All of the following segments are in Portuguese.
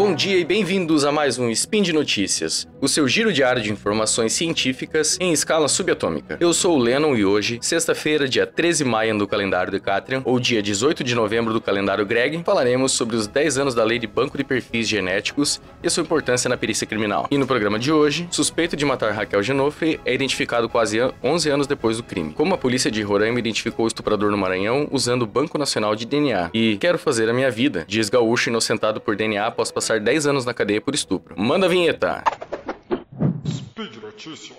bom dia e bem-vindos a mais um Spin de Notícias, o seu giro diário de informações científicas em escala subatômica. Eu sou o Lennon e hoje, sexta-feira, dia 13 de maio do calendário Decatrian, ou dia 18 de novembro do calendário Greg, falaremos sobre os 10 anos da lei de banco de perfis genéticos e a sua importância na perícia criminal. E no programa de hoje, suspeito de matar Raquel Genofe é identificado quase 11 anos depois do crime. Como a polícia de Roraima identificou o estuprador no Maranhão usando o Banco Nacional de DNA. E quero fazer a minha vida, diz gaúcho inocentado por DNA após passar 10 anos na cadeia por estupro. Manda a vinheta! Speed Notícias.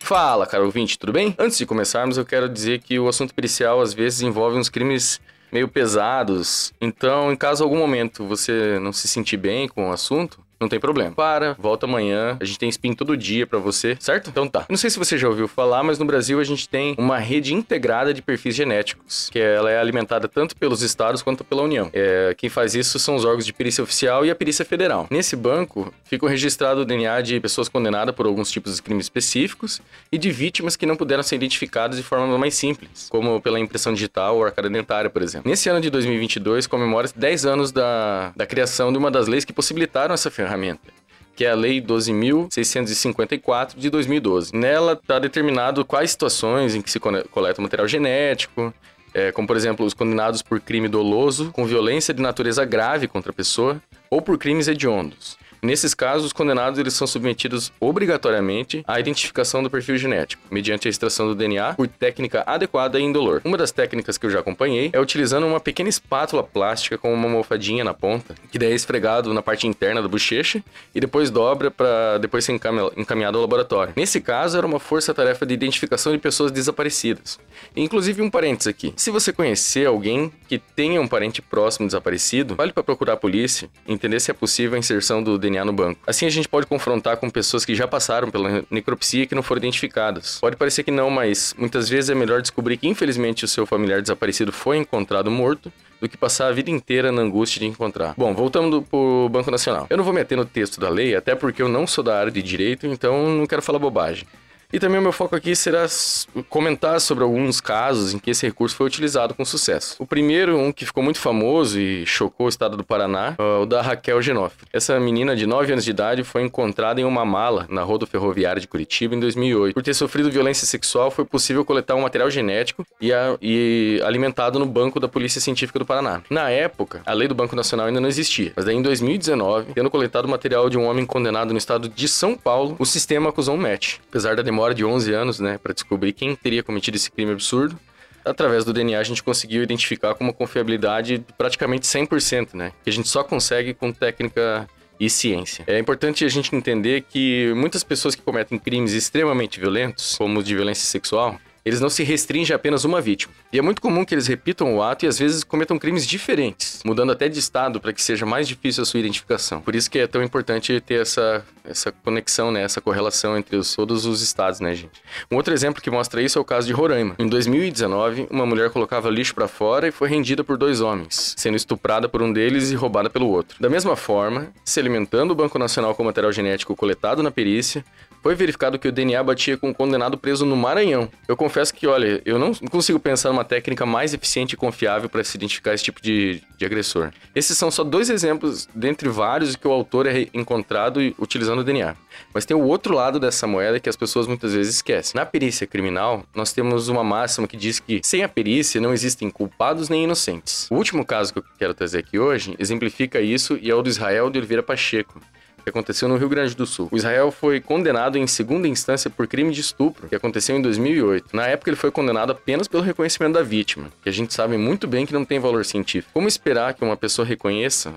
Fala, caro ouvinte, tudo bem? Antes de começarmos, eu quero dizer que o assunto pericial às vezes envolve uns crimes meio pesados. Então, em caso algum momento você não se sentir bem com o assunto, não tem problema. Para, volta amanhã. A gente tem spin todo dia para você, certo? Então tá. não sei se você já ouviu falar, mas no Brasil a gente tem uma rede integrada de perfis genéticos, que ela é alimentada tanto pelos estados quanto pela União. É, quem faz isso são os órgãos de perícia oficial e a perícia federal. Nesse banco fica registrado o DNA de pessoas condenadas por alguns tipos de crimes específicos e de vítimas que não puderam ser identificadas de forma mais simples, como pela impressão digital ou arcada dentária, por exemplo. Nesse ano de 2022 comemora 10 anos da, da criação de uma das leis que possibilitaram essa ferramenta ferramenta que é a Lei 12.654 de 2012. Nela está determinado quais situações em que se coleta material genético, é, como por exemplo os condenados por crime doloso com violência de natureza grave contra a pessoa ou por crimes hediondos. Nesses casos, os condenados eles são submetidos obrigatoriamente à identificação do perfil genético, mediante a extração do DNA por técnica adequada e indolor. Uma das técnicas que eu já acompanhei é utilizando uma pequena espátula plástica com uma almofadinha na ponta, que daí é esfregado na parte interna da bochecha e depois dobra para depois ser encaminhado ao laboratório. Nesse caso, era uma força-tarefa de identificação de pessoas desaparecidas. Inclusive um parênteses aqui. Se você conhecer alguém que tenha um parente próximo desaparecido, vale para procurar a polícia, entender se é possível a inserção do DNA no banco. Assim a gente pode confrontar com pessoas que já passaram pela necropsia e que não foram identificadas. Pode parecer que não, mas muitas vezes é melhor descobrir que infelizmente o seu familiar desaparecido foi encontrado morto do que passar a vida inteira na angústia de encontrar. Bom, voltando pro Banco Nacional. Eu não vou meter no texto da lei, até porque eu não sou da área de direito, então não quero falar bobagem. E também o meu foco aqui será comentar sobre alguns casos em que esse recurso foi utilizado com sucesso. O primeiro, um que ficou muito famoso e chocou o estado do Paraná, é o da Raquel Genoff. Essa menina de 9 anos de idade foi encontrada em uma mala na roda ferroviária de Curitiba em 2008. Por ter sofrido violência sexual, foi possível coletar um material genético e, a, e alimentado no banco da Polícia Científica do Paraná. Na época, a lei do Banco Nacional ainda não existia, mas daí em 2019, tendo coletado material de um homem condenado no estado de São Paulo, o sistema acusou um match. Apesar da demora demora de 11 anos, né, para descobrir quem teria cometido esse crime absurdo. Através do DNA a gente conseguiu identificar com uma confiabilidade praticamente 100%, né, que a gente só consegue com técnica e ciência. É importante a gente entender que muitas pessoas que cometem crimes extremamente violentos, como de violência sexual, eles não se restringem a apenas uma vítima. E é muito comum que eles repitam o ato e às vezes cometam crimes diferentes, mudando até de estado para que seja mais difícil a sua identificação. Por isso que é tão importante ter essa, essa conexão, né, essa correlação entre os, todos os estados, né, gente. Um outro exemplo que mostra isso é o caso de Roraima. Em 2019, uma mulher colocava lixo para fora e foi rendida por dois homens, sendo estuprada por um deles e roubada pelo outro. Da mesma forma, se alimentando o Banco Nacional com material genético coletado na perícia, foi verificado que o DNA batia com um condenado preso no Maranhão. Eu confesso que, olha, eu não consigo pensar numa técnica mais eficiente e confiável para se identificar esse tipo de, de agressor. Esses são só dois exemplos dentre vários que o autor é encontrado utilizando o DNA. Mas tem o outro lado dessa moeda que as pessoas muitas vezes esquecem. Na perícia criminal, nós temos uma máxima que diz que sem a perícia não existem culpados nem inocentes. O último caso que eu quero trazer aqui hoje exemplifica isso e é o do Israel de Oliveira Pacheco que aconteceu no Rio Grande do Sul. O Israel foi condenado em segunda instância por crime de estupro, que aconteceu em 2008. Na época, ele foi condenado apenas pelo reconhecimento da vítima, que a gente sabe muito bem que não tem valor científico. Como esperar que uma pessoa reconheça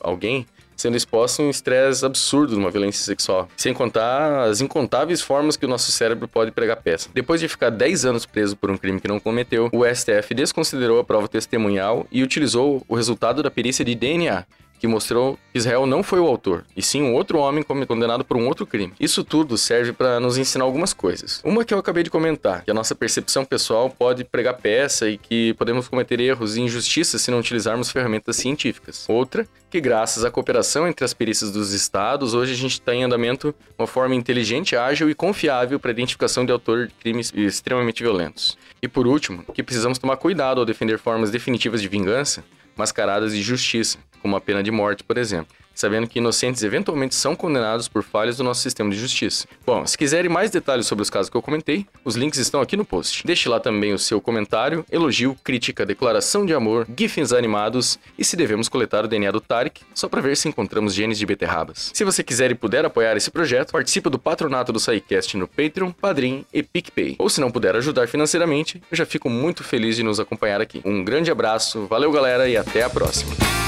alguém sendo exposto a um estresse absurdo de uma violência sexual, sem contar as incontáveis formas que o nosso cérebro pode pregar peça. Depois de ficar 10 anos preso por um crime que não cometeu, o STF desconsiderou a prova testemunhal e utilizou o resultado da perícia de DNA, que mostrou que Israel não foi o autor, e sim um outro homem condenado por um outro crime. Isso tudo serve para nos ensinar algumas coisas. Uma que eu acabei de comentar, que a nossa percepção pessoal pode pregar peça e que podemos cometer erros e injustiças se não utilizarmos ferramentas científicas. Outra que graças à cooperação entre as perícias dos estados, hoje a gente está em andamento uma forma inteligente, ágil e confiável para a identificação de autor de crimes extremamente violentos. E por último, que precisamos tomar cuidado ao defender formas definitivas de vingança mascaradas de justiça, como a pena de morte, por exemplo sabendo que inocentes eventualmente são condenados por falhas do nosso sistema de justiça. Bom, se quiserem mais detalhes sobre os casos que eu comentei, os links estão aqui no post. Deixe lá também o seu comentário, elogio, crítica, declaração de amor, gifs animados e se devemos coletar o DNA do Tarek, só para ver se encontramos genes de beterrabas. Se você quiser e puder apoiar esse projeto, participe do patronato do SciCast no Patreon, Padrim e PicPay. Ou se não puder ajudar financeiramente, eu já fico muito feliz de nos acompanhar aqui. Um grande abraço, valeu galera e até a próxima.